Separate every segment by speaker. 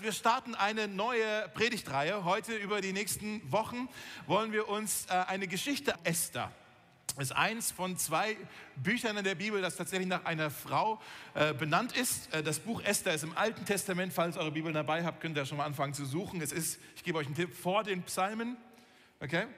Speaker 1: Wir starten eine neue Predigtreihe. Heute über die nächsten Wochen wollen wir uns äh, eine Geschichte Esther. Das ist eins von zwei Büchern in der Bibel, das tatsächlich nach einer Frau äh, benannt ist. Äh, das Buch Esther ist im Alten Testament. Falls ihr eure Bibel dabei habt, könnt ihr schon mal anfangen zu suchen. Es ist, ich gebe euch einen Tipp, vor den Psalmen. Okay?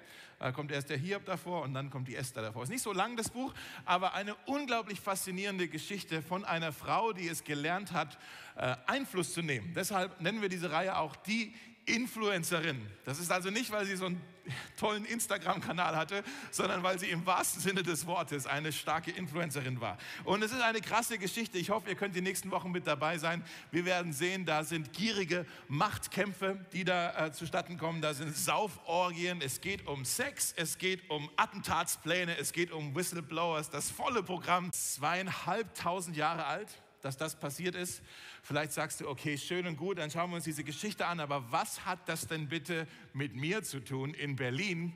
Speaker 1: Da kommt erst der Hiob davor und dann kommt die Esther davor. Es ist nicht so lang das Buch, aber eine unglaublich faszinierende Geschichte von einer Frau, die es gelernt hat, äh, Einfluss zu nehmen. Deshalb nennen wir diese Reihe auch die Influencerin. Das ist also nicht, weil sie so einen tollen Instagram-Kanal hatte, sondern weil sie im wahrsten Sinne des Wortes eine starke Influencerin war. Und es ist eine krasse Geschichte. Ich hoffe, ihr könnt die nächsten Wochen mit dabei sein. Wir werden sehen, da sind gierige Machtkämpfe, die da äh, zustatten kommen. Da sind Sauforgien. Es geht um Sex. Es geht um Attentatspläne. Es geht um Whistleblowers. Das volle Programm. Zweieinhalbtausend Jahre alt dass das passiert ist. Vielleicht sagst du, okay, schön und gut, dann schauen wir uns diese Geschichte an, aber was hat das denn bitte mit mir zu tun in Berlin?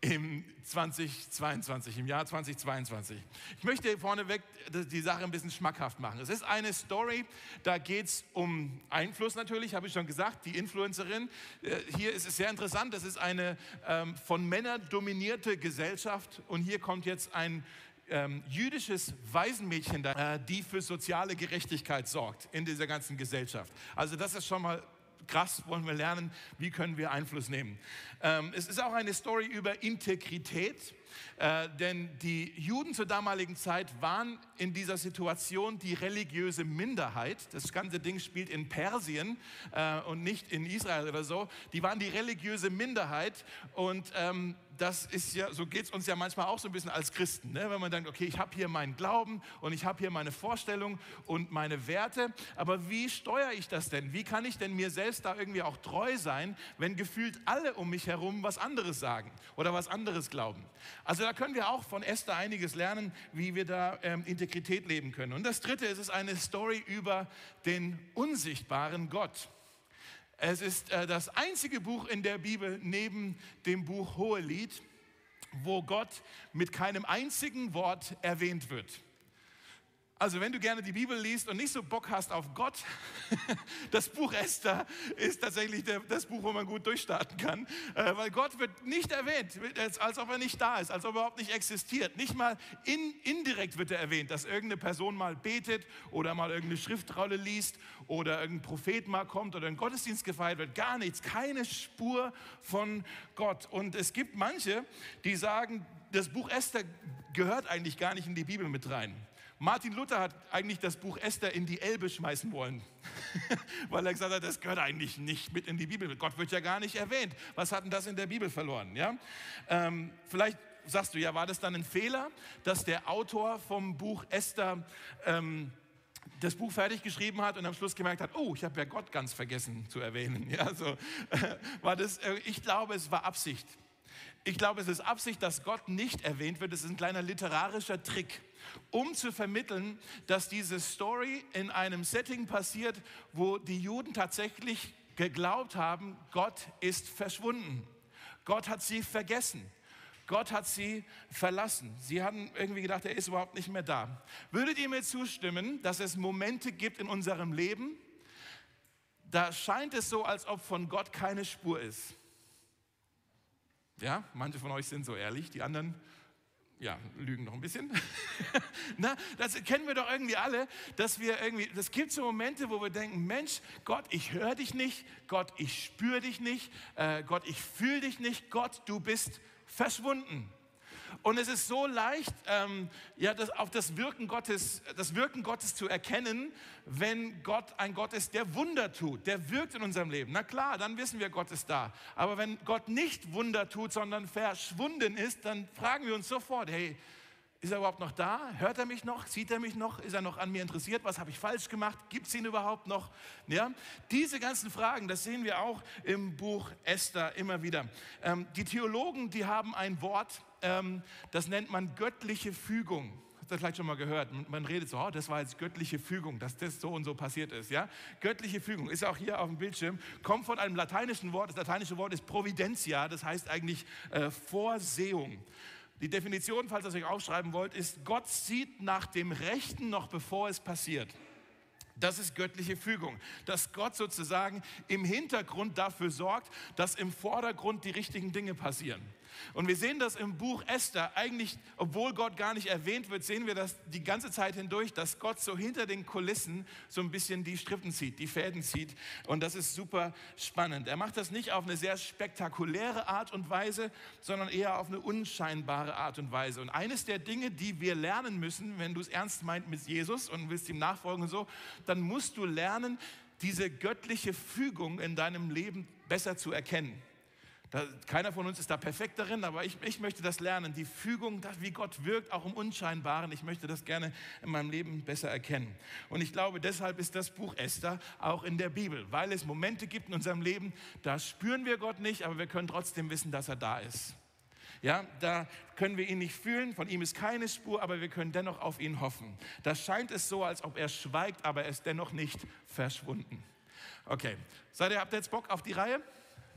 Speaker 1: im 2022, im Jahr 2022. Ich möchte vorneweg die Sache ein bisschen schmackhaft machen. Es ist eine Story, da geht es um Einfluss natürlich, habe ich schon gesagt, die Influencerin. Äh, hier ist es sehr interessant, das ist eine ähm, von Männern dominierte Gesellschaft und hier kommt jetzt ein ähm, jüdisches Waisenmädchen, äh, die für soziale Gerechtigkeit sorgt in dieser ganzen Gesellschaft. Also das ist schon mal krass, wollen wir lernen, wie können wir Einfluss nehmen. Ähm, es ist auch eine Story über Integrität. Äh, denn die Juden zur damaligen Zeit waren in dieser Situation die religiöse Minderheit. Das ganze Ding spielt in Persien äh, und nicht in Israel oder so. Die waren die religiöse Minderheit und ähm, das ist ja, so geht es uns ja manchmal auch so ein bisschen als Christen, ne? wenn man denkt, okay, ich habe hier meinen Glauben und ich habe hier meine Vorstellung und meine Werte, aber wie steuere ich das denn? Wie kann ich denn mir selbst da irgendwie auch treu sein, wenn gefühlt alle um mich herum was anderes sagen oder was anderes glauben? Also da können wir auch von Esther einiges lernen, wie wir da ähm, Integrität leben können. Und das Dritte es ist eine Story über den unsichtbaren Gott. Es ist äh, das einzige Buch in der Bibel neben dem Buch Hohelied, wo Gott mit keinem einzigen Wort erwähnt wird. Also wenn du gerne die Bibel liest und nicht so Bock hast auf Gott, das Buch Esther ist tatsächlich das Buch, wo man gut durchstarten kann, äh, weil Gott wird nicht erwähnt, als ob er nicht da ist, als ob er überhaupt nicht existiert. Nicht mal in, indirekt wird er erwähnt, dass irgendeine Person mal betet oder mal irgendeine Schriftrolle liest oder irgendein Prophet mal kommt oder ein Gottesdienst gefeiert wird. Gar nichts, keine Spur von Gott. Und es gibt manche, die sagen, das Buch Esther gehört eigentlich gar nicht in die Bibel mit rein. Martin Luther hat eigentlich das Buch Esther in die Elbe schmeißen wollen, weil er gesagt hat, das gehört eigentlich nicht mit in die Bibel. Gott wird ja gar nicht erwähnt. Was hat denn das in der Bibel verloren? Ja? Ähm, vielleicht sagst du, ja, war das dann ein Fehler, dass der Autor vom Buch Esther ähm, das Buch fertig geschrieben hat und am Schluss gemerkt hat, oh, ich habe ja Gott ganz vergessen zu erwähnen. Ja, so, äh, war das, äh, ich glaube, es war Absicht. Ich glaube, es ist Absicht, dass Gott nicht erwähnt wird. Es ist ein kleiner literarischer Trick, um zu vermitteln, dass diese Story in einem Setting passiert, wo die Juden tatsächlich geglaubt haben, Gott ist verschwunden. Gott hat sie vergessen. Gott hat sie verlassen. Sie hatten irgendwie gedacht, er ist überhaupt nicht mehr da. Würdet ihr mir zustimmen, dass es Momente gibt in unserem Leben, da scheint es so, als ob von Gott keine Spur ist. Ja, manche von euch sind so ehrlich, die anderen ja, lügen noch ein bisschen. Na, das kennen wir doch irgendwie alle, dass wir irgendwie, das gibt so Momente, wo wir denken, Mensch, Gott, ich höre dich nicht, Gott, ich spüre dich nicht, äh, Gott, ich fühle dich nicht, Gott, du bist verschwunden. Und es ist so leicht, ähm, ja, das, auf das Wirken, Gottes, das Wirken Gottes zu erkennen, wenn Gott ein Gott ist, der Wunder tut, der wirkt in unserem Leben. Na klar, dann wissen wir, Gott ist da. Aber wenn Gott nicht Wunder tut, sondern verschwunden ist, dann fragen wir uns sofort, hey, ist er überhaupt noch da? Hört er mich noch? Sieht er mich noch? Ist er noch an mir interessiert? Was habe ich falsch gemacht? Gibt es ihn überhaupt noch? Ja? Diese ganzen Fragen, das sehen wir auch im Buch Esther immer wieder. Ähm, die Theologen, die haben ein Wort, ähm, das nennt man göttliche Fügung. Habt ihr vielleicht schon mal gehört? Man redet so, oh, das war jetzt göttliche Fügung, dass das so und so passiert ist. Ja? Göttliche Fügung ist auch hier auf dem Bildschirm, kommt von einem lateinischen Wort. Das lateinische Wort ist Providentia, das heißt eigentlich äh, Vorsehung. Die Definition, falls ihr es euch aufschreiben wollt, ist, Gott sieht nach dem Rechten noch bevor es passiert. Das ist göttliche Fügung, dass Gott sozusagen im Hintergrund dafür sorgt, dass im Vordergrund die richtigen Dinge passieren. Und wir sehen das im Buch Esther eigentlich, obwohl Gott gar nicht erwähnt wird, sehen wir das die ganze Zeit hindurch, dass Gott so hinter den Kulissen so ein bisschen die Strippen zieht, die Fäden zieht. Und das ist super spannend. Er macht das nicht auf eine sehr spektakuläre Art und Weise, sondern eher auf eine unscheinbare Art und Weise. Und eines der Dinge, die wir lernen müssen, wenn du es ernst meint mit Jesus und willst ihm nachfolgen und so, dann musst du lernen, diese göttliche Fügung in deinem Leben besser zu erkennen. Da, keiner von uns ist da perfekt darin, aber ich, ich möchte das lernen. Die Fügung, das, wie Gott wirkt, auch im Unscheinbaren. Ich möchte das gerne in meinem Leben besser erkennen. Und ich glaube, deshalb ist das Buch Esther auch in der Bibel, weil es Momente gibt in unserem Leben, da spüren wir Gott nicht, aber wir können trotzdem wissen, dass er da ist. Ja, da können wir ihn nicht fühlen, von ihm ist keine Spur, aber wir können dennoch auf ihn hoffen. Da scheint es so, als ob er schweigt, aber er ist dennoch nicht verschwunden. Okay, seid ihr, habt ihr jetzt Bock auf die Reihe?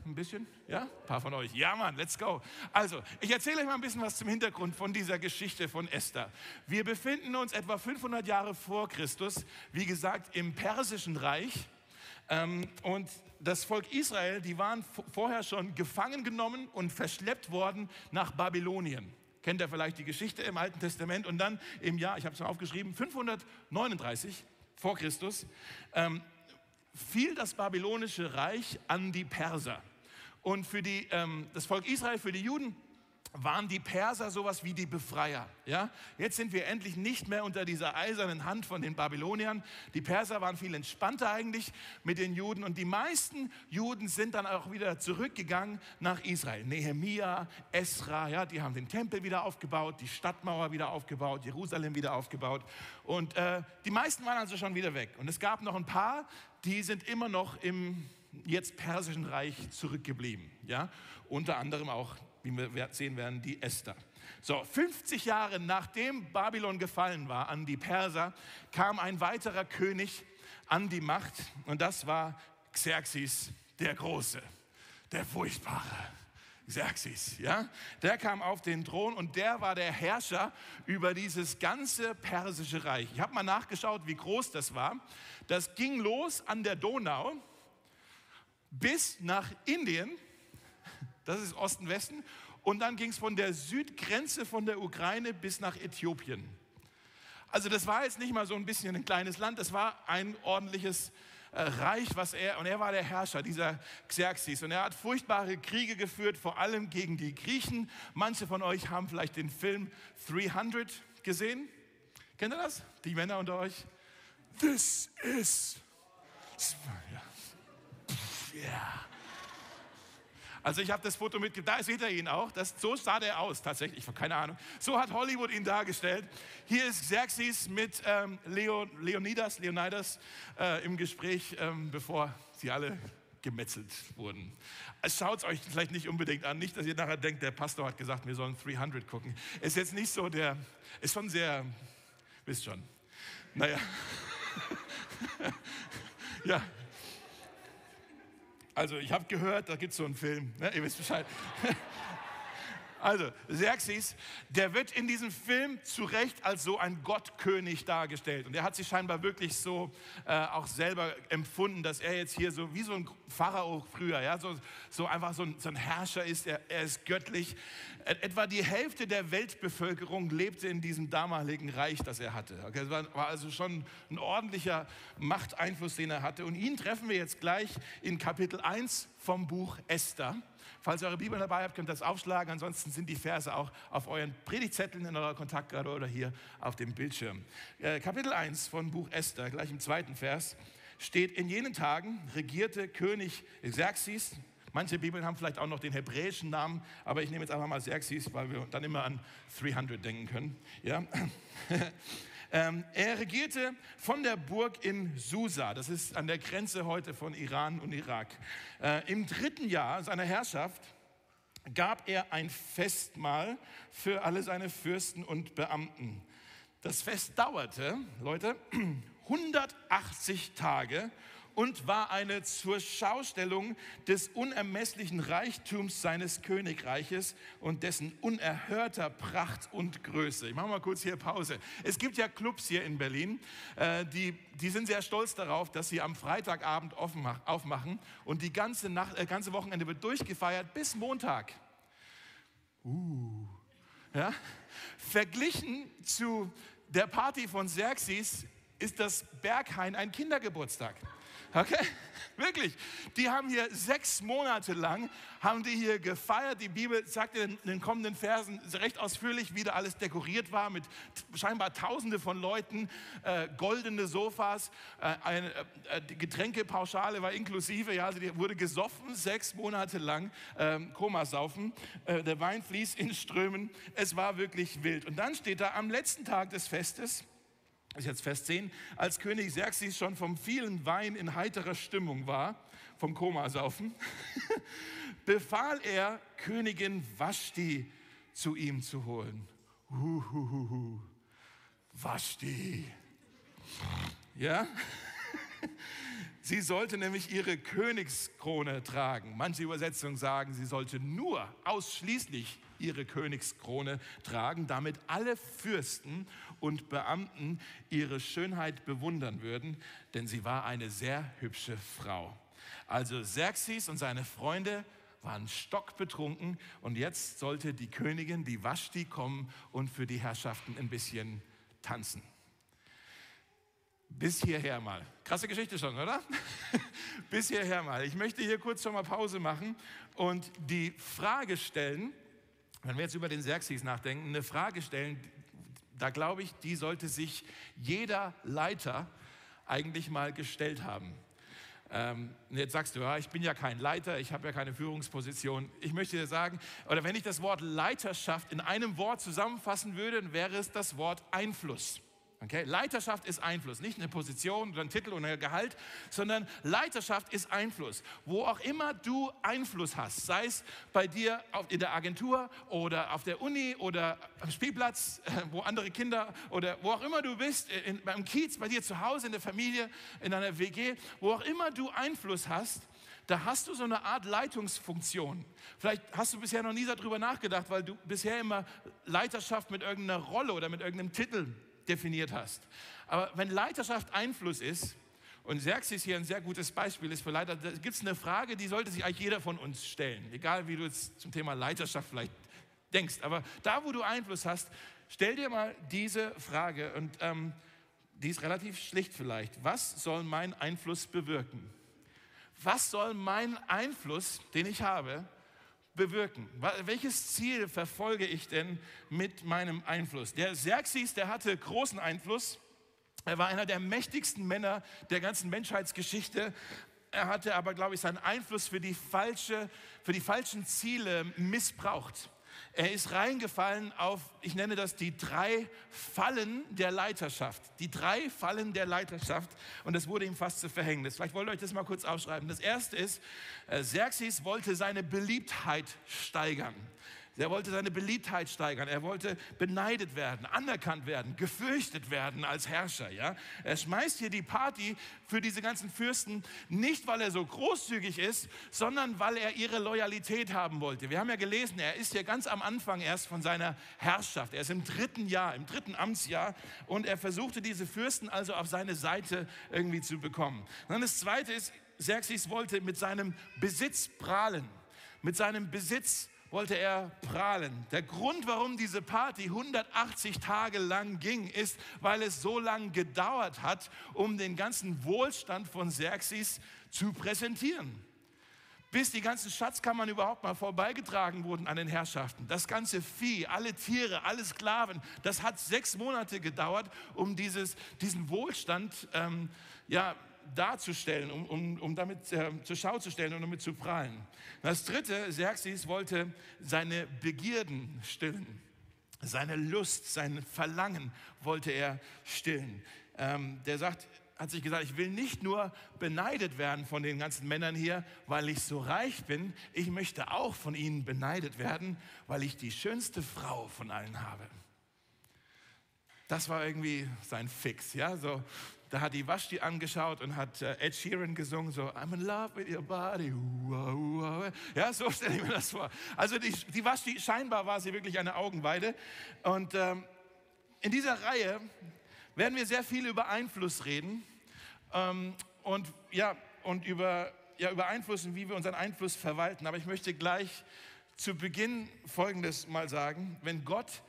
Speaker 1: Ein bisschen? Ja? Ein paar von euch. Ja, Mann, let's go. Also, ich erzähle euch mal ein bisschen was zum Hintergrund von dieser Geschichte von Esther. Wir befinden uns etwa 500 Jahre vor Christus, wie gesagt, im Persischen Reich. Ähm, und das Volk Israel, die waren vorher schon gefangen genommen und verschleppt worden nach Babylonien. Kennt ihr vielleicht die Geschichte im Alten Testament? Und dann im Jahr, ich habe es mal aufgeschrieben, 539 vor Christus, ähm, fiel das babylonische Reich an die Perser. Und für die, ähm, das Volk Israel, für die Juden, waren die Perser sowas wie die Befreier. Ja? Jetzt sind wir endlich nicht mehr unter dieser eisernen Hand von den Babyloniern. Die Perser waren viel entspannter eigentlich mit den Juden und die meisten Juden sind dann auch wieder zurückgegangen nach Israel. Nehemia, Esra, ja, die haben den Tempel wieder aufgebaut, die Stadtmauer wieder aufgebaut, Jerusalem wieder aufgebaut und äh, die meisten waren also schon wieder weg. Und es gab noch ein paar, die sind immer noch im jetzt persischen Reich zurückgeblieben. Ja? Unter anderem auch, wie wir sehen werden, die Esther. So, 50 Jahre nachdem Babylon gefallen war an die Perser, kam ein weiterer König an die Macht und das war Xerxes der Große, der Furchtbare. Xerxes, ja, der kam auf den Thron und der war der Herrscher über dieses ganze persische Reich. Ich habe mal nachgeschaut, wie groß das war. Das ging los an der Donau bis nach Indien, das ist Osten, Westen, und dann ging es von der Südgrenze von der Ukraine bis nach Äthiopien. Also das war jetzt nicht mal so ein bisschen ein kleines Land, das war ein ordentliches äh, Reich, was er, und er war der Herrscher, dieser Xerxes. Und er hat furchtbare Kriege geführt, vor allem gegen die Griechen. Manche von euch haben vielleicht den Film 300 gesehen. Kennt ihr das? Die Männer unter euch? This is. Yeah. Also ich habe das Foto mitgebracht, da seht ihr ihn auch, das, so sah der aus tatsächlich, keine Ahnung. So hat Hollywood ihn dargestellt. Hier ist Xerxes mit ähm, Leo, Leonidas, Leonidas äh, im Gespräch, ähm, bevor sie alle gemetzelt wurden. Schaut es euch vielleicht nicht unbedingt an, nicht, dass ihr nachher denkt, der Pastor hat gesagt, wir sollen 300 gucken. Ist jetzt nicht so der, ist schon sehr, wisst schon. Naja. ja, also ich habe gehört, da gibt es so einen Film, ne? ihr wisst Bescheid. Also, Xerxes, der wird in diesem Film zu Recht als so ein Gottkönig dargestellt. Und er hat sich scheinbar wirklich so äh, auch selber empfunden, dass er jetzt hier so wie so ein Pharao früher, ja, so, so einfach so ein, so ein Herrscher ist. Er, er ist göttlich. Etwa die Hälfte der Weltbevölkerung lebte in diesem damaligen Reich, das er hatte. Okay, das war, war also schon ein ordentlicher Machteinfluss, den er hatte. Und ihn treffen wir jetzt gleich in Kapitel 1 vom Buch Esther. Falls ihr eure Bibel dabei habt, könnt ihr das aufschlagen. Ansonsten sind die Verse auch auf euren Predigtzetteln in eurer Kontaktkarte oder hier auf dem Bildschirm. Äh, Kapitel 1 von Buch Esther, gleich im zweiten Vers, steht, in jenen Tagen regierte König Xerxes, Manche Bibeln haben vielleicht auch noch den hebräischen Namen, aber ich nehme jetzt einfach mal Xerxes, weil wir dann immer an 300 denken können. Ja? Ähm, er regierte von der Burg in Susa, das ist an der Grenze heute von Iran und Irak. Äh, Im dritten Jahr seiner Herrschaft gab er ein Festmahl für alle seine Fürsten und Beamten. Das Fest dauerte, Leute, 180 Tage und war eine zur Schaustellung des unermesslichen Reichtums seines Königreiches und dessen unerhörter Pracht und Größe. Ich mache mal kurz hier Pause. Es gibt ja Clubs hier in Berlin, äh, die, die sind sehr stolz darauf, dass sie am Freitagabend aufmachen und die ganze, Nacht, äh, ganze Wochenende wird durchgefeiert bis Montag. Uh. Ja? Verglichen zu der Party von Xerxes ist das Berghain ein Kindergeburtstag. Okay? Wirklich. Die haben hier sechs Monate lang, haben die hier gefeiert. Die Bibel sagt in den kommenden Versen recht ausführlich, wie da alles dekoriert war mit scheinbar Tausende von Leuten, äh, goldene Sofas, äh, eine äh, Getränkepauschale war inklusive. Ja, also die wurde gesoffen, sechs Monate lang, ähm, Komasaufen. Äh, der Wein fließt in Strömen. Es war wirklich wild. Und dann steht da am letzten Tag des Festes, ist jetzt Vers 10, als König Xerxes schon vom vielen Wein in heiterer Stimmung war, vom Komasaufen, befahl er, Königin Vashti zu ihm zu holen. Huhuhu. Vashti. Ja? Sie sollte nämlich ihre Königskrone tragen. Manche Übersetzungen sagen, sie sollte nur ausschließlich ihre Königskrone tragen, damit alle Fürsten und Beamten ihre Schönheit bewundern würden, denn sie war eine sehr hübsche Frau. Also Xerxes und seine Freunde waren stockbetrunken und jetzt sollte die Königin, die Vashti, kommen und für die Herrschaften ein bisschen tanzen. Bis hierher mal. Krasse Geschichte schon, oder? Bis hierher mal. Ich möchte hier kurz schon mal Pause machen und die Frage stellen, wenn wir jetzt über den Xerxes nachdenken, eine Frage stellen, da glaube ich, die sollte sich jeder Leiter eigentlich mal gestellt haben. Ähm, jetzt sagst du, ja, ich bin ja kein Leiter, ich habe ja keine Führungsposition. Ich möchte dir sagen, oder wenn ich das Wort Leiterschaft in einem Wort zusammenfassen würde, dann wäre es das Wort Einfluss. Okay? Leiterschaft ist Einfluss, nicht eine Position oder ein Titel oder ein Gehalt, sondern Leiterschaft ist Einfluss. Wo auch immer du Einfluss hast, sei es bei dir in der Agentur oder auf der Uni oder am Spielplatz, wo andere Kinder oder wo auch immer du bist, in, beim Kiez, bei dir zu Hause, in der Familie, in einer WG, wo auch immer du Einfluss hast, da hast du so eine Art Leitungsfunktion. Vielleicht hast du bisher noch nie darüber nachgedacht, weil du bisher immer Leiterschaft mit irgendeiner Rolle oder mit irgendeinem Titel definiert hast. Aber wenn Leiterschaft Einfluss ist, und Xerxes hier ein sehr gutes Beispiel ist für Leiter, da gibt es eine Frage, die sollte sich eigentlich jeder von uns stellen, egal wie du jetzt zum Thema Leiterschaft vielleicht denkst. Aber da, wo du Einfluss hast, stell dir mal diese Frage und ähm, die ist relativ schlicht vielleicht. Was soll mein Einfluss bewirken? Was soll mein Einfluss, den ich habe, bewirken? Welches Ziel verfolge ich denn mit meinem Einfluss? Der Xerxes, der hatte großen Einfluss. Er war einer der mächtigsten Männer der ganzen Menschheitsgeschichte. Er hatte aber, glaube ich, seinen Einfluss für die, falsche, für die falschen Ziele missbraucht. Er ist reingefallen auf, ich nenne das die drei Fallen der Leiterschaft. Die drei Fallen der Leiterschaft. Und das wurde ihm fast zu Verhängnis. Vielleicht wollt ihr euch das mal kurz aufschreiben. Das erste ist, äh, Xerxes wollte seine Beliebtheit steigern. Er wollte seine Beliebtheit steigern. Er wollte beneidet werden, anerkannt werden, gefürchtet werden als Herrscher. Ja? Er schmeißt hier die Party für diese ganzen Fürsten nicht, weil er so großzügig ist, sondern weil er ihre Loyalität haben wollte. Wir haben ja gelesen, er ist hier ganz am Anfang erst von seiner Herrschaft. Er ist im dritten Jahr, im dritten Amtsjahr und er versuchte diese Fürsten also auf seine Seite irgendwie zu bekommen. Und dann das Zweite ist, Xerxes wollte mit seinem Besitz prahlen, mit seinem Besitz wollte er prahlen. Der Grund, warum diese Party 180 Tage lang ging, ist, weil es so lange gedauert hat, um den ganzen Wohlstand von Xerxes zu präsentieren. Bis die ganzen Schatzkammern überhaupt mal vorbeigetragen wurden an den Herrschaften. Das ganze Vieh, alle Tiere, alle Sklaven, das hat sechs Monate gedauert, um dieses, diesen Wohlstand ähm, ja, darzustellen, um, um, um damit äh, zur Schau zu stellen und damit zu prahlen. Das dritte, Xerxes wollte seine Begierden stillen. Seine Lust, sein Verlangen wollte er stillen. Ähm, der sagt, hat sich gesagt, ich will nicht nur beneidet werden von den ganzen Männern hier, weil ich so reich bin, ich möchte auch von ihnen beneidet werden, weil ich die schönste Frau von allen habe. Das war irgendwie sein Fix, ja, so da hat die Vashti angeschaut und hat äh, Ed Sheeran gesungen, so I'm in love with your body. Ja, so stelle ich mir das vor. Also die, die Vashti, scheinbar war sie wirklich eine Augenweide. Und ähm, in dieser Reihe werden wir sehr viel über Einfluss reden ähm, und, ja, und über, ja, über Einfluss und wie wir unseren Einfluss verwalten. Aber ich möchte gleich zu Beginn Folgendes mal sagen. Wenn Gott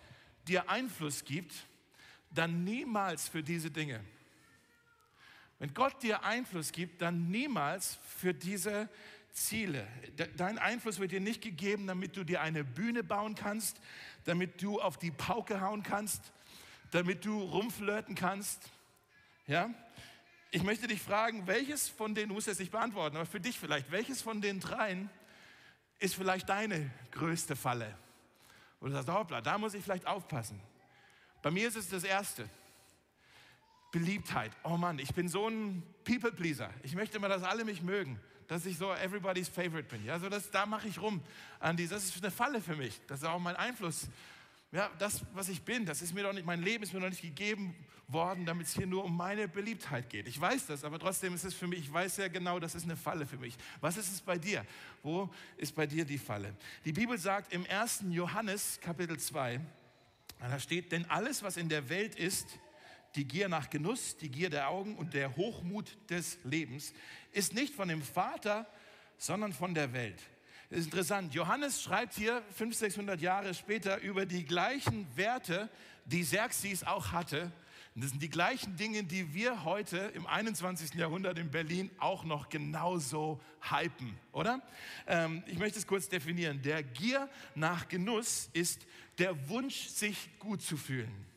Speaker 1: dir Einfluss gibt, dann niemals für diese Dinge. Wenn Gott dir Einfluss gibt, dann niemals für diese Ziele. Dein Einfluss wird dir nicht gegeben, damit du dir eine Bühne bauen kannst, damit du auf die Pauke hauen kannst, damit du rumflirten kannst. Ja? Ich möchte dich fragen, welches von denen, du musst es nicht beantworten, aber für dich vielleicht, welches von den dreien ist vielleicht deine größte Falle? Und du sagst, hoppla, da muss ich vielleicht aufpassen. Bei mir ist es das Erste. Beliebtheit. Oh Mann, ich bin so ein People-Pleaser. Ich möchte immer, dass alle mich mögen, dass ich so everybody's favorite bin. Ja, so das, da mache ich rum. An die, das ist eine Falle für mich. Das ist auch mein Einfluss. Ja, das, was ich bin, das ist mir doch nicht, mein Leben ist mir noch nicht gegeben worden, damit es hier nur um meine Beliebtheit geht. Ich weiß das, aber trotzdem ist es für mich, ich weiß sehr genau, das ist eine Falle für mich. Was ist es bei dir? Wo ist bei dir die Falle? Die Bibel sagt im 1. Johannes Kapitel 2, da steht, denn alles, was in der Welt ist, die Gier nach Genuss, die Gier der Augen und der Hochmut des Lebens, ist nicht von dem Vater, sondern von der Welt. Das ist interessant. Johannes schreibt hier 500, 600 Jahre später über die gleichen Werte, die Xerxes auch hatte. Und das sind die gleichen Dinge, die wir heute im 21. Jahrhundert in Berlin auch noch genauso hypen, oder? Ähm, ich möchte es kurz definieren. Der Gier nach Genuss ist der Wunsch, sich gut zu fühlen.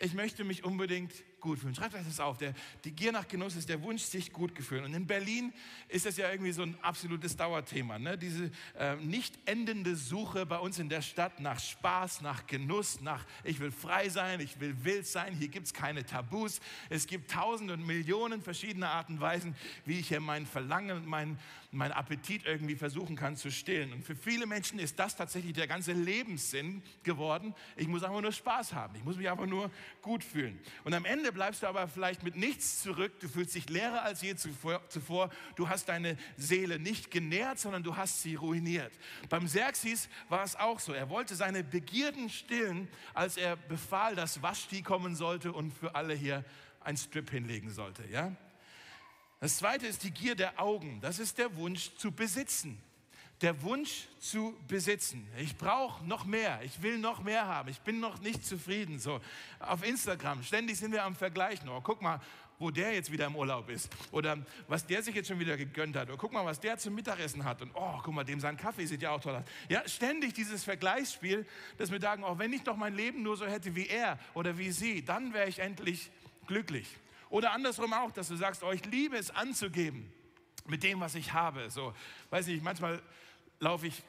Speaker 1: Ich möchte mich unbedingt gut fühlen. Schreibt euch das auf. Der, die Gier nach Genuss ist der Wunsch, sich gut zu fühlen. Und in Berlin ist das ja irgendwie so ein absolutes Dauerthema. Ne? Diese äh, nicht endende Suche bei uns in der Stadt nach Spaß, nach Genuss, nach ich will frei sein, ich will wild sein. Hier gibt es keine Tabus. Es gibt tausende und Millionen verschiedene Arten und Weisen, wie ich hier mein Verlangen und mein, mein Appetit irgendwie versuchen kann zu stillen. Und für viele Menschen ist das tatsächlich der ganze Lebenssinn geworden. Ich muss einfach nur Spaß haben. Ich muss mich einfach nur gut fühlen. Und am Ende bleibst du aber vielleicht mit nichts zurück. Du fühlst dich leerer als je zuvor. Du hast deine Seele nicht genährt, sondern du hast sie ruiniert. Beim Xerxes war es auch so. Er wollte seine Begierden stillen, als er befahl, dass Vashti kommen sollte und für alle hier ein Strip hinlegen sollte. Ja? Das zweite ist die Gier der Augen. Das ist der Wunsch zu besitzen. Der Wunsch zu besitzen. Ich brauche noch mehr. Ich will noch mehr haben. Ich bin noch nicht zufrieden. So auf Instagram ständig sind wir am Vergleichen. Oh, guck mal, wo der jetzt wieder im Urlaub ist oder was der sich jetzt schon wieder gegönnt hat oder guck mal, was der zum Mittagessen hat und oh, guck mal, dem sein Kaffee sieht ja auch toll aus. Ja, ständig dieses Vergleichsspiel, dass wir sagen, oh, wenn ich doch mein Leben nur so hätte wie er oder wie sie, dann wäre ich endlich glücklich. Oder andersrum auch, dass du sagst, oh, liebe es anzugeben mit dem, was ich habe. So, weiß ich, manchmal laufe ich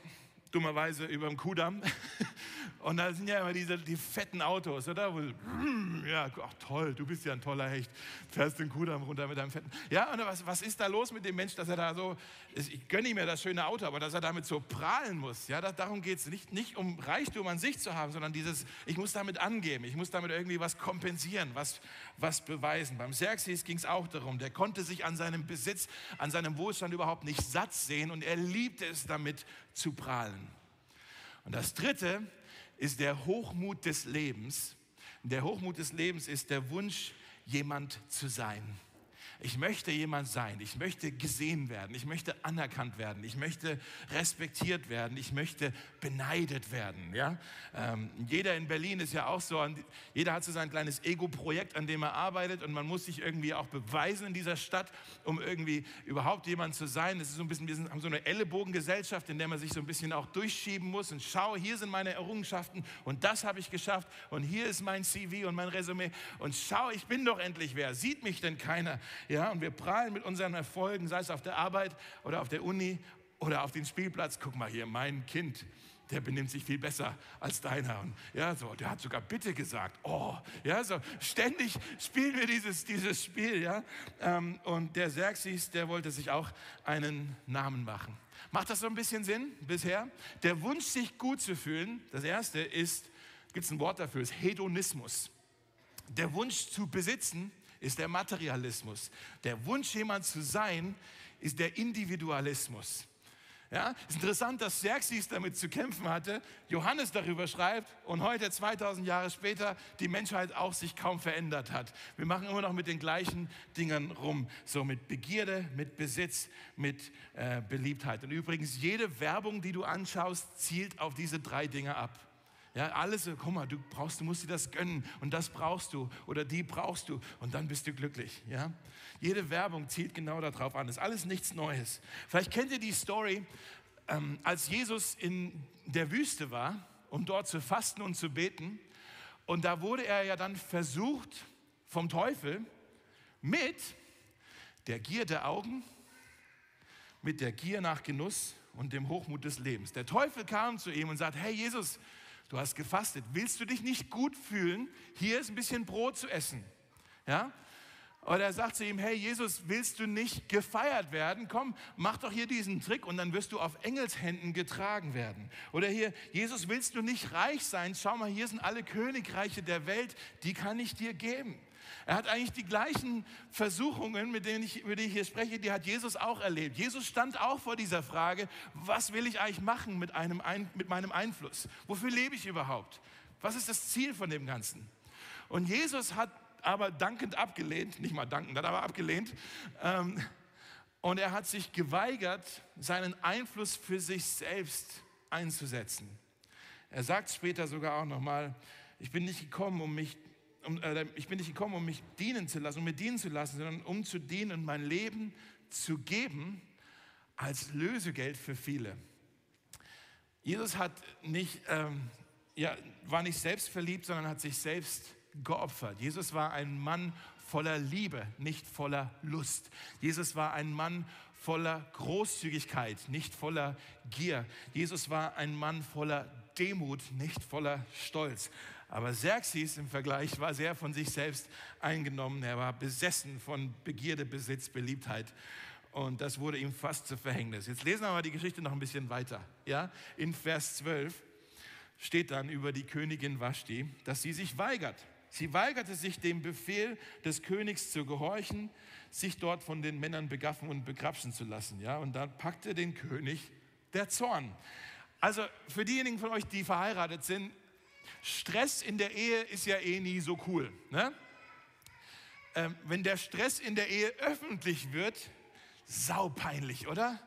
Speaker 1: dummerweise über dem Kudamm. Und da sind ja immer diese die fetten Autos, oder? Ja, ach toll, du bist ja ein toller Hecht. Fährst den Kudamm runter mit deinem fetten. Ja, und was, was ist da los mit dem Mensch, dass er da so, ich gönne ihm ja das schöne Auto, aber dass er damit so prahlen muss. Ja, das, darum geht es nicht, nicht um Reichtum an sich zu haben, sondern dieses, ich muss damit angeben, ich muss damit irgendwie was kompensieren, was, was beweisen. Beim Xerxes ging es auch darum, der konnte sich an seinem Besitz, an seinem Wohlstand überhaupt nicht satt sehen und er liebte es damit zu prahlen. Und das Dritte ist der Hochmut des Lebens. Der Hochmut des Lebens ist der Wunsch, jemand zu sein. Ich möchte jemand sein. Ich möchte gesehen werden. Ich möchte anerkannt werden. Ich möchte respektiert werden. Ich möchte beneidet werden. Ja? Ähm, jeder in Berlin ist ja auch so. Jeder hat so sein kleines Ego-Projekt, an dem er arbeitet. Und man muss sich irgendwie auch beweisen in dieser Stadt, um irgendwie überhaupt jemand zu sein. Es ist so ein bisschen, wir haben so eine Ellenbogengesellschaft, in der man sich so ein bisschen auch durchschieben muss. Und schau, hier sind meine Errungenschaften. Und das habe ich geschafft. Und hier ist mein CV und mein Resümee. Und schau, ich bin doch endlich wer. Sieht mich denn keiner? Ja, und wir prahlen mit unseren Erfolgen, sei es auf der Arbeit oder auf der Uni oder auf dem Spielplatz. Guck mal hier, mein Kind, der benimmt sich viel besser als deiner. Und ja, so, der hat sogar bitte gesagt. Oh, ja, so ständig spielen wir dieses, dieses Spiel, ja. Ähm, und der Xerxes, der wollte sich auch einen Namen machen. Macht das so ein bisschen Sinn bisher? Der Wunsch, sich gut zu fühlen, das erste ist, gibt es ein Wort dafür, ist Hedonismus. Der Wunsch zu besitzen ist der Materialismus. Der Wunsch, jemand zu sein, ist der Individualismus. Ja, ist interessant, dass Xerxes damit zu kämpfen hatte, Johannes darüber schreibt und heute, 2000 Jahre später, die Menschheit auch sich kaum verändert hat. Wir machen immer noch mit den gleichen Dingen rum, so mit Begierde, mit Besitz, mit äh, Beliebtheit. Und übrigens, jede Werbung, die du anschaust, zielt auf diese drei Dinge ab. Ja, alles, guck mal, du brauchst, du musst dir das gönnen und das brauchst du oder die brauchst du und dann bist du glücklich. Ja? Jede Werbung zielt genau darauf an. Das ist alles nichts Neues. Vielleicht kennt ihr die Story, ähm, als Jesus in der Wüste war, um dort zu fasten und zu beten. Und da wurde er ja dann versucht vom Teufel mit der Gier der Augen, mit der Gier nach Genuss und dem Hochmut des Lebens. Der Teufel kam zu ihm und sagte, hey Jesus, du hast gefastet, willst du dich nicht gut fühlen? Hier ist ein bisschen Brot zu essen. Ja? Oder er sagt zu ihm, hey Jesus, willst du nicht gefeiert werden? Komm, mach doch hier diesen Trick und dann wirst du auf Engelshänden getragen werden. Oder hier, Jesus, willst du nicht reich sein? Schau mal, hier sind alle Königreiche der Welt, die kann ich dir geben. Er hat eigentlich die gleichen Versuchungen, mit denen ich, über die ich hier spreche, die hat Jesus auch erlebt. Jesus stand auch vor dieser Frage, was will ich eigentlich machen mit, einem, mit meinem Einfluss? Wofür lebe ich überhaupt? Was ist das Ziel von dem Ganzen? Und Jesus hat aber dankend abgelehnt, nicht mal dankend, hat aber abgelehnt. Ähm, und er hat sich geweigert, seinen Einfluss für sich selbst einzusetzen. Er sagt später sogar auch nochmal, ich bin nicht gekommen, um mich um, äh, ich bin nicht gekommen, um mich dienen zu lassen, um mir dienen zu lassen, sondern um zu dienen und mein Leben zu geben als Lösegeld für viele. Jesus hat nicht, ähm, ja, war nicht selbstverliebt, sondern hat sich selbst geopfert. Jesus war ein Mann voller Liebe, nicht voller Lust. Jesus war ein Mann voller Großzügigkeit, nicht voller Gier. Jesus war ein Mann voller Demut, nicht voller Stolz. Aber Xerxes im Vergleich war sehr von sich selbst eingenommen. Er war besessen von Begierde, Besitz, Beliebtheit. Und das wurde ihm fast zu Verhängnis. Jetzt lesen wir mal die Geschichte noch ein bisschen weiter. Ja? In Vers 12 steht dann über die Königin Vashti, dass sie sich weigert. Sie weigerte sich dem Befehl des Königs zu gehorchen, sich dort von den Männern begaffen und begrapschen zu lassen. Ja? Und dann packte den König der Zorn. Also für diejenigen von euch, die verheiratet sind, Stress in der Ehe ist ja eh nie so cool. Ne? Ähm, wenn der Stress in der Ehe öffentlich wird, saupeinlich, oder?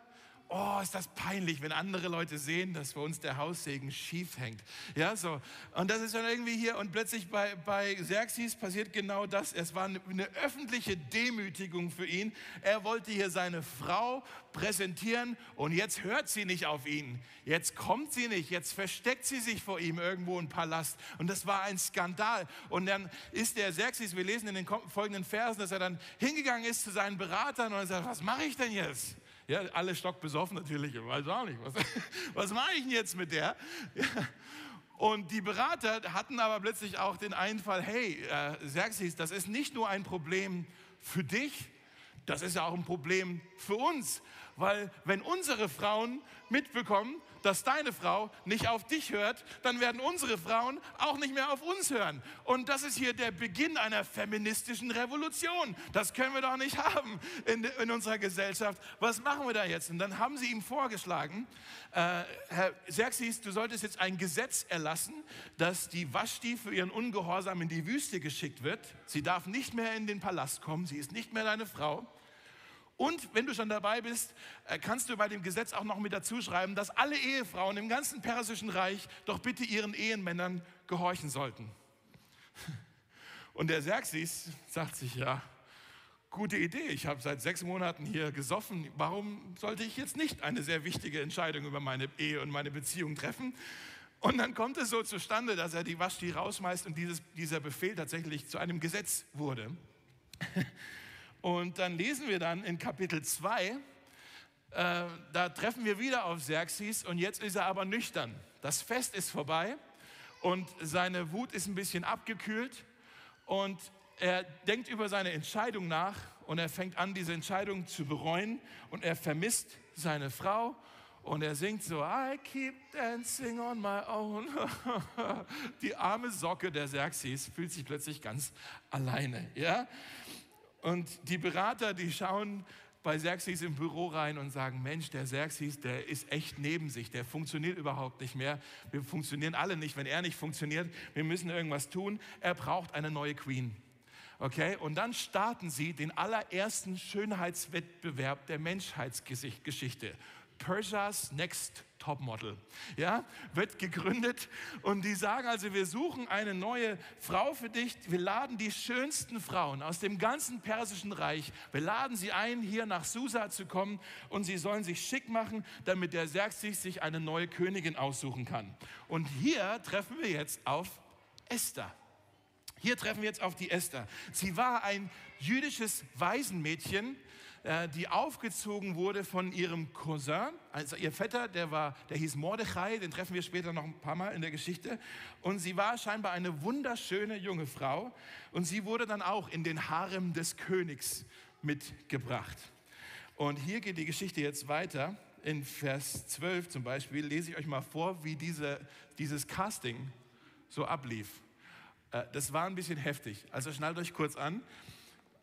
Speaker 1: Oh, ist das peinlich, wenn andere Leute sehen, dass bei uns der Haussegen schief hängt. Ja, so. Und das ist dann irgendwie hier und plötzlich bei, bei Xerxes passiert genau das. Es war eine, eine öffentliche Demütigung für ihn. Er wollte hier seine Frau präsentieren und jetzt hört sie nicht auf ihn. Jetzt kommt sie nicht. Jetzt versteckt sie sich vor ihm irgendwo im Palast. Und das war ein Skandal. Und dann ist der Xerxes, wir lesen in den folgenden Versen, dass er dann hingegangen ist zu seinen Beratern und sagt, was mache ich denn jetzt? Ja, alle stockbesoffen natürlich, ich weiß auch nicht, was, was mache ich denn jetzt mit der? Ja. Und die Berater hatten aber plötzlich auch den Einfall, hey, äh, Xerxes, das ist nicht nur ein Problem für dich, das ist ja auch ein Problem für uns. Weil wenn unsere Frauen mitbekommen, dass deine Frau nicht auf dich hört, dann werden unsere Frauen auch nicht mehr auf uns hören. Und das ist hier der Beginn einer feministischen Revolution. Das können wir doch nicht haben in, in unserer Gesellschaft. Was machen wir da jetzt? Und dann haben sie ihm vorgeschlagen, äh, Herr Xerxes, du solltest jetzt ein Gesetz erlassen, dass die Vashti für ihren Ungehorsam in die Wüste geschickt wird. Sie darf nicht mehr in den Palast kommen, sie ist nicht mehr deine Frau. Und wenn du schon dabei bist, äh, kannst du bei dem Gesetz auch noch mit dazu schreiben, dass alle Ehefrauen im ganzen persischen Reich doch bitte ihren Ehemännern gehorchen sollten. Und der Xerxes sagt sich, ja, gute Idee, ich habe seit sechs Monaten hier gesoffen, warum sollte ich jetzt nicht eine sehr wichtige Entscheidung über meine Ehe und meine Beziehung treffen? Und dann kommt es so zustande, dass er die Waschti rausschmeißt und dieses, dieser Befehl tatsächlich zu einem Gesetz wurde. Und dann lesen wir dann in Kapitel 2, äh, da treffen wir wieder auf Xerxes und jetzt ist er aber nüchtern. Das Fest ist vorbei und seine Wut ist ein bisschen abgekühlt und er denkt über seine Entscheidung nach und er fängt an, diese Entscheidung zu bereuen und er vermisst seine Frau und er singt so, I keep dancing on my own. Die arme Socke der Xerxes fühlt sich plötzlich ganz alleine. Ja? Und die Berater, die schauen bei Xerxes im Büro rein und sagen, Mensch, der Xerxes, der ist echt neben sich, der funktioniert überhaupt nicht mehr. Wir funktionieren alle nicht, wenn er nicht funktioniert. Wir müssen irgendwas tun. Er braucht eine neue Queen. Okay, und dann starten sie den allerersten Schönheitswettbewerb der Menschheitsgeschichte. Persia's Next Topmodel. Ja, wird gegründet und die sagen also, wir suchen eine neue Frau für dich. Wir laden die schönsten Frauen aus dem ganzen persischen Reich. Wir laden sie ein, hier nach Susa zu kommen und sie sollen sich schick machen, damit der Xerxes sich eine neue Königin aussuchen kann. Und hier treffen wir jetzt auf Esther. Hier treffen wir jetzt auf die Esther. Sie war ein jüdisches Waisenmädchen, die aufgezogen wurde von ihrem Cousin. Also ihr Vetter, der, war, der hieß Mordechai, den treffen wir später noch ein paar Mal in der Geschichte. Und sie war scheinbar eine wunderschöne junge Frau. Und sie wurde dann auch in den Harem des Königs mitgebracht. Und hier geht die Geschichte jetzt weiter. In Vers 12 zum Beispiel lese ich euch mal vor, wie diese, dieses Casting so ablief. Äh, das war ein bisschen heftig. Also schnallt euch kurz an.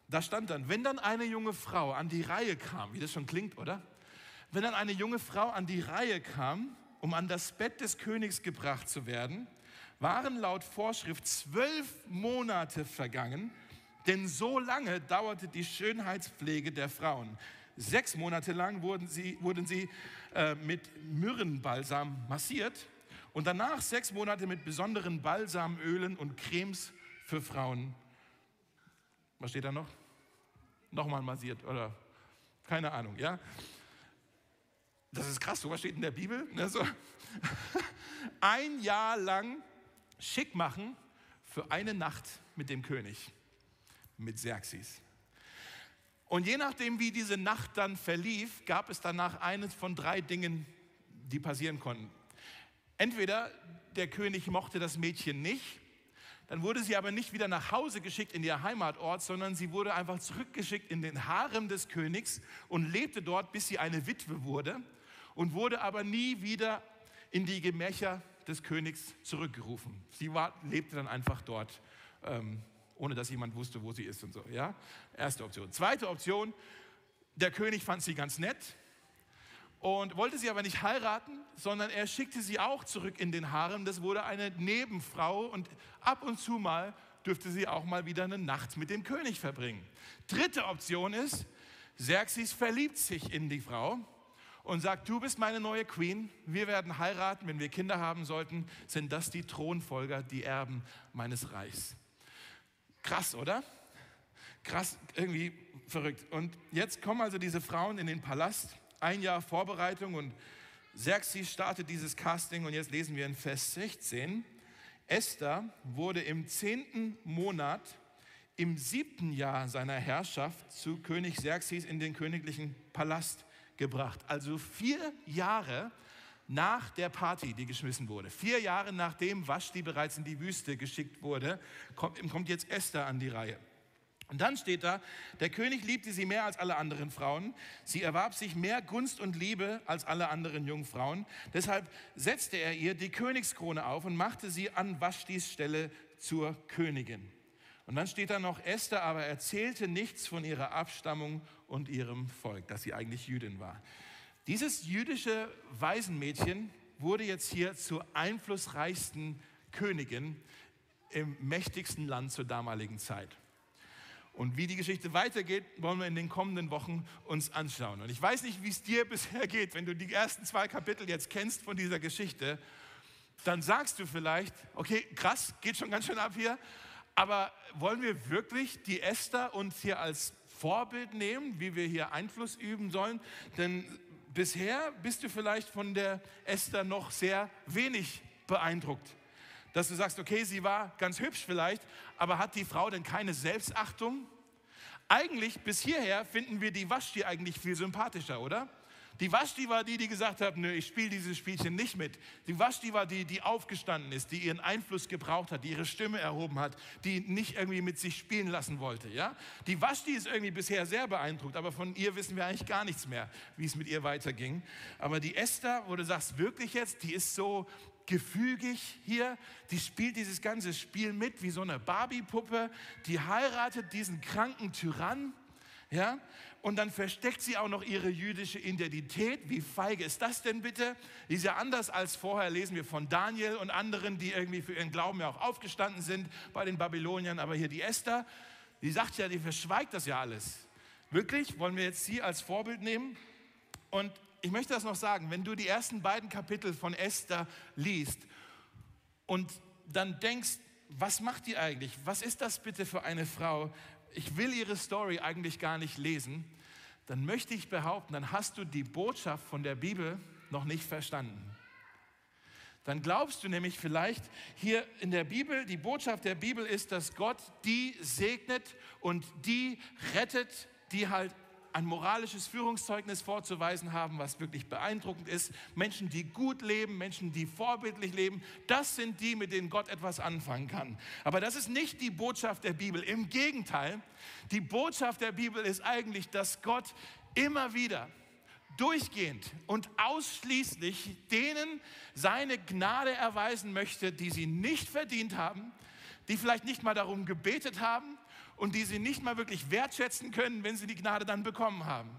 Speaker 1: Da stand dann, wenn dann eine junge Frau an die Reihe kam, wie das schon klingt, oder? Wenn dann eine junge Frau an die Reihe kam, um an das Bett des Königs gebracht zu werden, waren laut Vorschrift zwölf Monate vergangen, denn so lange dauerte die Schönheitspflege der Frauen. Sechs Monate lang wurden sie, wurden sie äh, mit Myrrenbalsam massiert und danach sechs Monate mit besonderen Balsamölen und Cremes für Frauen. Was steht da noch? Nochmal massiert oder keine Ahnung, ja. Das ist krass, sowas steht in der Bibel. Ne, so. Ein Jahr lang schick machen für eine Nacht mit dem König, mit Xerxes. Und je nachdem, wie diese Nacht dann verlief, gab es danach eines von drei Dingen, die passieren konnten. Entweder der König mochte das Mädchen nicht dann wurde sie aber nicht wieder nach Hause geschickt in ihr Heimatort, sondern sie wurde einfach zurückgeschickt in den Harem des Königs und lebte dort, bis sie eine Witwe wurde und wurde aber nie wieder in die Gemächer des Königs zurückgerufen. Sie war, lebte dann einfach dort, ähm, ohne dass jemand wusste, wo sie ist und so. Ja? Erste Option. Zweite Option, der König fand sie ganz nett und wollte sie aber nicht heiraten, sondern er schickte sie auch zurück in den Harem. Das wurde eine Nebenfrau und ab und zu mal dürfte sie auch mal wieder eine Nacht mit dem König verbringen. Dritte Option ist, Xerxes verliebt sich in die Frau und sagt, du bist meine neue Queen, wir werden heiraten, wenn wir Kinder haben sollten, sind das die Thronfolger, die Erben meines Reichs. Krass, oder? Krass, irgendwie verrückt. Und jetzt kommen also diese Frauen in den Palast ein Jahr Vorbereitung und Xerxes startet dieses Casting und jetzt lesen wir in Vers 16. Esther wurde im zehnten Monat im siebten Jahr seiner Herrschaft zu König Xerxes in den königlichen Palast gebracht. Also vier Jahre nach der Party, die geschmissen wurde. Vier Jahre nachdem Vashti bereits in die Wüste geschickt wurde, kommt, kommt jetzt Esther an die Reihe. Und dann steht da, der König liebte sie mehr als alle anderen Frauen. Sie erwarb sich mehr Gunst und Liebe als alle anderen Jungfrauen. Deshalb setzte er ihr die Königskrone auf und machte sie an Waschtis Stelle zur Königin. Und dann steht da noch, Esther aber erzählte nichts von ihrer Abstammung und ihrem Volk, dass sie eigentlich Jüdin war. Dieses jüdische Waisenmädchen wurde jetzt hier zur einflussreichsten Königin im mächtigsten Land zur damaligen Zeit. Und wie die Geschichte weitergeht, wollen wir in den kommenden Wochen uns anschauen. Und ich weiß nicht, wie es dir bisher geht, wenn du die ersten zwei Kapitel jetzt kennst von dieser Geschichte, dann sagst du vielleicht, okay, krass, geht schon ganz schön ab hier, aber wollen wir wirklich die Esther uns hier als Vorbild nehmen, wie wir hier Einfluss üben sollen? Denn bisher bist du vielleicht von der Esther noch sehr wenig beeindruckt dass du sagst, okay, sie war ganz hübsch vielleicht, aber hat die Frau denn keine Selbstachtung? Eigentlich bis hierher finden wir die Waschti eigentlich viel sympathischer, oder? Die Waschti war die, die gesagt hat, nö, ich spiele dieses Spielchen nicht mit. Die Waschti war die, die aufgestanden ist, die ihren Einfluss gebraucht hat, die ihre Stimme erhoben hat, die nicht irgendwie mit sich spielen lassen wollte. Ja? Die Waschti ist irgendwie bisher sehr beeindruckt, aber von ihr wissen wir eigentlich gar nichts mehr, wie es mit ihr weiterging. Aber die Esther, wo du sagst, wirklich jetzt, die ist so gefügig hier. Die spielt dieses ganze Spiel mit wie so eine Barbie-Puppe. Die heiratet diesen kranken Tyrann. Ja? Und dann versteckt sie auch noch ihre jüdische Identität. Wie feige ist das denn bitte? Ist ja anders als vorher, lesen wir von Daniel und anderen, die irgendwie für ihren Glauben ja auch aufgestanden sind bei den Babyloniern. Aber hier die Esther, die sagt ja, die verschweigt das ja alles. Wirklich? Wollen wir jetzt sie als Vorbild nehmen? Und ich möchte das noch sagen, wenn du die ersten beiden Kapitel von Esther liest und dann denkst, was macht die eigentlich? Was ist das bitte für eine Frau? Ich will ihre Story eigentlich gar nicht lesen. Dann möchte ich behaupten, dann hast du die Botschaft von der Bibel noch nicht verstanden. Dann glaubst du nämlich vielleicht hier in der Bibel, die Botschaft der Bibel ist, dass Gott die segnet und die rettet, die halt ein moralisches Führungszeugnis vorzuweisen haben, was wirklich beeindruckend ist. Menschen, die gut leben, Menschen, die vorbildlich leben, das sind die, mit denen Gott etwas anfangen kann. Aber das ist nicht die Botschaft der Bibel. Im Gegenteil, die Botschaft der Bibel ist eigentlich, dass Gott immer wieder durchgehend und ausschließlich denen seine Gnade erweisen möchte, die sie nicht verdient haben, die vielleicht nicht mal darum gebetet haben, und die sie nicht mal wirklich wertschätzen können, wenn sie die Gnade dann bekommen haben.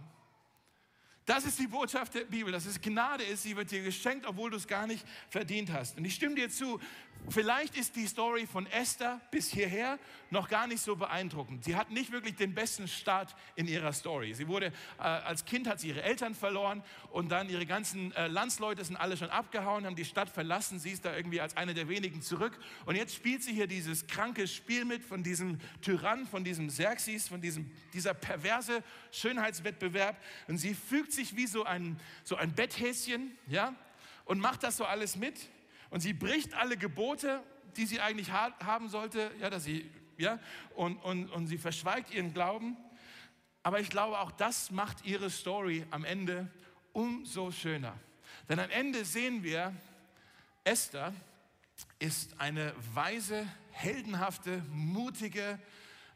Speaker 1: Das ist die Botschaft der Bibel, dass es Gnade ist, sie wird dir geschenkt, obwohl du es gar nicht verdient hast. Und ich stimme dir zu, Vielleicht ist die Story von Esther bis hierher noch gar nicht so beeindruckend. Sie hat nicht wirklich den besten Start in ihrer Story. Sie wurde äh, als Kind hat sie ihre Eltern verloren und dann ihre ganzen äh, Landsleute sind alle schon abgehauen, haben die Stadt verlassen. Sie ist da irgendwie als eine der wenigen zurück und jetzt spielt sie hier dieses kranke Spiel mit von diesem Tyrann, von diesem Xerxes, von diesem dieser perverse Schönheitswettbewerb und sie fügt sich wie so ein so ein Betthäschen, ja, und macht das so alles mit und sie bricht alle Gebote, die sie eigentlich ha haben sollte, ja, dass sie, ja, und, und, und sie verschweigt ihren Glauben. Aber ich glaube, auch das macht ihre Story am Ende umso schöner. Denn am Ende sehen wir, Esther ist eine weise, heldenhafte, mutige,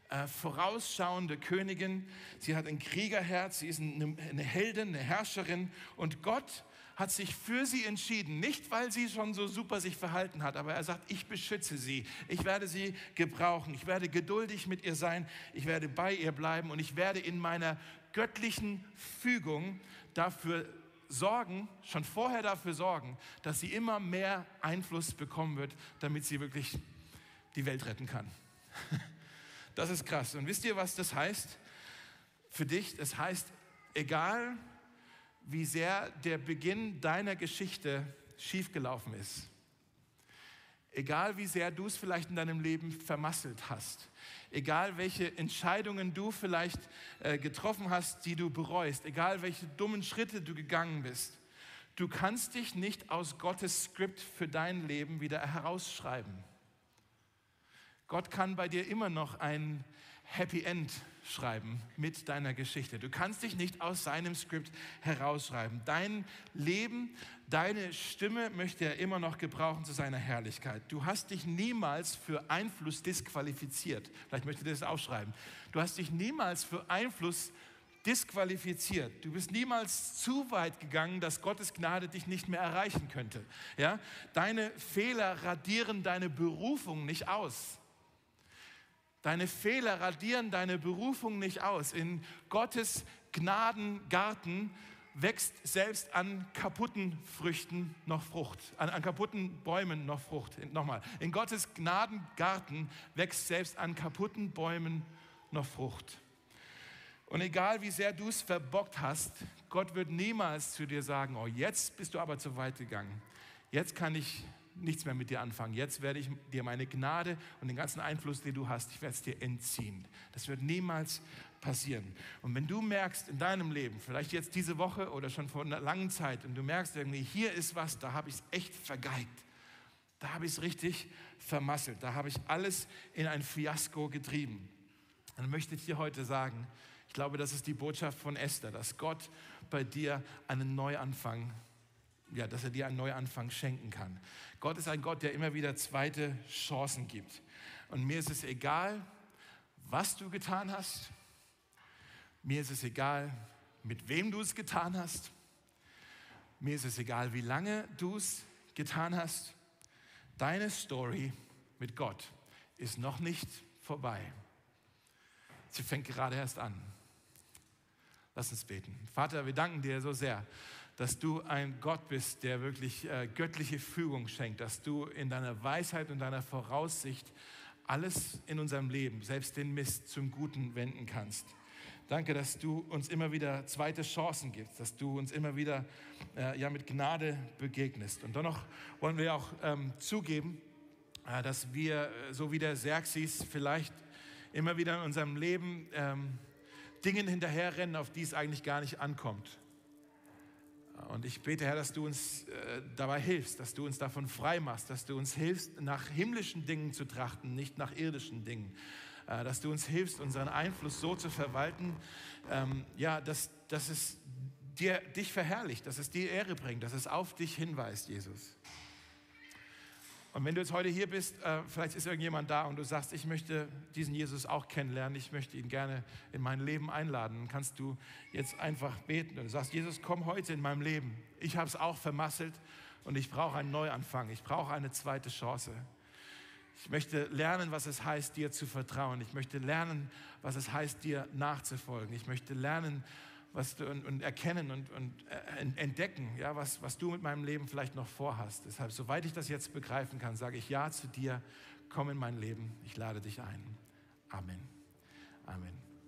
Speaker 1: äh, vorausschauende Königin. Sie hat ein Kriegerherz, sie ist eine, eine Heldin, eine Herrscherin. Und Gott hat sich für sie entschieden, nicht weil sie schon so super sich verhalten hat, aber er sagt, ich beschütze sie, ich werde sie gebrauchen, ich werde geduldig mit ihr sein, ich werde bei ihr bleiben und ich werde in meiner göttlichen Fügung dafür sorgen, schon vorher dafür sorgen, dass sie immer mehr Einfluss bekommen wird, damit sie wirklich die Welt retten kann. Das ist krass. Und wisst ihr, was das heißt für dich? Das heißt, egal wie sehr der Beginn deiner Geschichte schiefgelaufen ist. Egal wie sehr du es vielleicht in deinem Leben vermasselt hast. Egal welche Entscheidungen du vielleicht äh, getroffen hast, die du bereust. Egal welche dummen Schritte du gegangen bist. Du kannst dich nicht aus Gottes Skript für dein Leben wieder herausschreiben. Gott kann bei dir immer noch ein Happy End schreiben mit deiner Geschichte. Du kannst dich nicht aus seinem Skript herausschreiben. Dein Leben, deine Stimme möchte er immer noch gebrauchen zu seiner Herrlichkeit. Du hast dich niemals für Einfluss disqualifiziert. Vielleicht möchte ich das aufschreiben. Du hast dich niemals für Einfluss disqualifiziert. Du bist niemals zu weit gegangen, dass Gottes Gnade dich nicht mehr erreichen könnte. Ja? Deine Fehler radieren deine Berufung nicht aus. Deine Fehler radieren deine Berufung nicht aus. In Gottes Gnadengarten wächst selbst an kaputten Früchten noch Frucht, an, an kaputten Bäumen noch Frucht. Nochmal, in Gottes Gnadengarten wächst selbst an kaputten Bäumen noch Frucht. Und egal wie sehr du es verbockt hast, Gott wird niemals zu dir sagen, oh, jetzt bist du aber zu weit gegangen. Jetzt kann ich nichts mehr mit dir anfangen. Jetzt werde ich dir meine Gnade und den ganzen Einfluss, den du hast, ich werde es dir entziehen. Das wird niemals passieren. Und wenn du merkst in deinem Leben, vielleicht jetzt diese Woche oder schon vor einer langen Zeit, und du merkst irgendwie, hier ist was, da habe ich es echt vergeigt. Da habe ich es richtig vermasselt. Da habe ich alles in ein Fiasko getrieben. Dann möchte ich dir heute sagen, ich glaube, das ist die Botschaft von Esther, dass Gott bei dir einen Neuanfang ja, dass er dir einen Neuanfang schenken kann. Gott ist ein Gott, der immer wieder zweite Chancen gibt. Und mir ist es egal, was du getan hast. Mir ist es egal, mit wem du es getan hast. Mir ist es egal, wie lange du es getan hast. Deine Story mit Gott ist noch nicht vorbei. Sie fängt gerade erst an. Lass uns beten. Vater, wir danken dir so sehr, dass du ein Gott bist, der wirklich äh, göttliche Fügung schenkt, dass du in deiner Weisheit und deiner Voraussicht alles in unserem Leben, selbst den Mist, zum Guten wenden kannst. Danke, dass du uns immer wieder zweite Chancen gibst, dass du uns immer wieder äh, ja, mit Gnade begegnest. Und dennoch wollen wir auch ähm, zugeben, äh, dass wir, äh, so wie der Xerxes, vielleicht immer wieder in unserem Leben ähm, Dingen hinterherrennen, auf die es eigentlich gar nicht ankommt. Und ich bete, Herr, dass du uns äh, dabei hilfst, dass du uns davon frei machst, dass du uns hilfst, nach himmlischen Dingen zu trachten, nicht nach irdischen Dingen. Äh, dass du uns hilfst, unseren Einfluss so zu verwalten, ähm, ja, dass, dass es dir, dich verherrlicht, dass es dir Ehre bringt, dass es auf dich hinweist, Jesus. Und wenn du jetzt heute hier bist, äh, vielleicht ist irgendjemand da und du sagst, ich möchte diesen Jesus auch kennenlernen, ich möchte ihn gerne in mein Leben einladen, dann kannst du jetzt einfach beten und du sagst, Jesus, komm heute in meinem Leben. Ich habe es auch vermasselt und ich brauche einen Neuanfang, ich brauche eine zweite Chance. Ich möchte lernen, was es heißt, dir zu vertrauen. Ich möchte lernen, was es heißt, dir nachzufolgen. Ich möchte lernen, was du, und, und erkennen und, und äh, entdecken, ja, was, was du mit meinem Leben vielleicht noch vorhast. Deshalb, soweit ich das jetzt begreifen kann, sage ich Ja zu dir. Komm in mein Leben. Ich lade dich ein. Amen. Amen.